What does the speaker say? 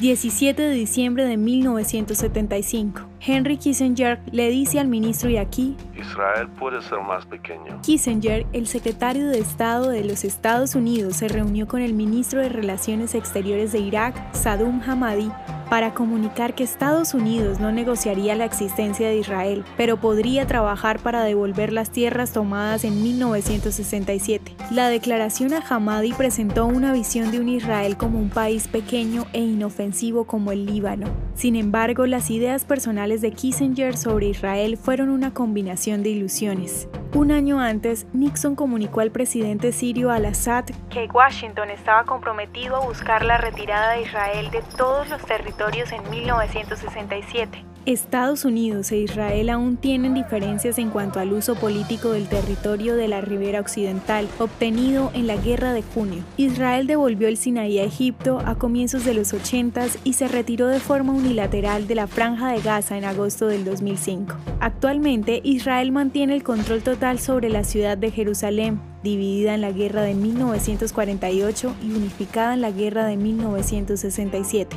17 de diciembre de 1975. Henry Kissinger le dice al ministro iraquí, Israel puede ser más pequeño. Kissinger, el secretario de Estado de los Estados Unidos, se reunió con el ministro de Relaciones Exteriores de Irak, Saddam Hamadi, para comunicar que Estados Unidos no negociaría la existencia de Israel, pero podría trabajar para devolver las tierras tomadas en 1967. La declaración a Hamadi presentó una visión de un Israel como un país pequeño e inofensivo como el Líbano. Sin embargo, las ideas personales de Kissinger sobre Israel fueron una combinación de ilusiones. Un año antes, Nixon comunicó al presidente sirio al-Assad que Washington estaba comprometido a buscar la retirada de Israel de todos los territorios en 1967. Estados Unidos e Israel aún tienen diferencias en cuanto al uso político del territorio de la ribera occidental, obtenido en la Guerra de Junio. Israel devolvió el Sinaí a Egipto a comienzos de los 80 y se retiró de forma unilateral de la Franja de Gaza en agosto del 2005. Actualmente, Israel mantiene el control total sobre la ciudad de Jerusalén, dividida en la Guerra de 1948 y unificada en la Guerra de 1967.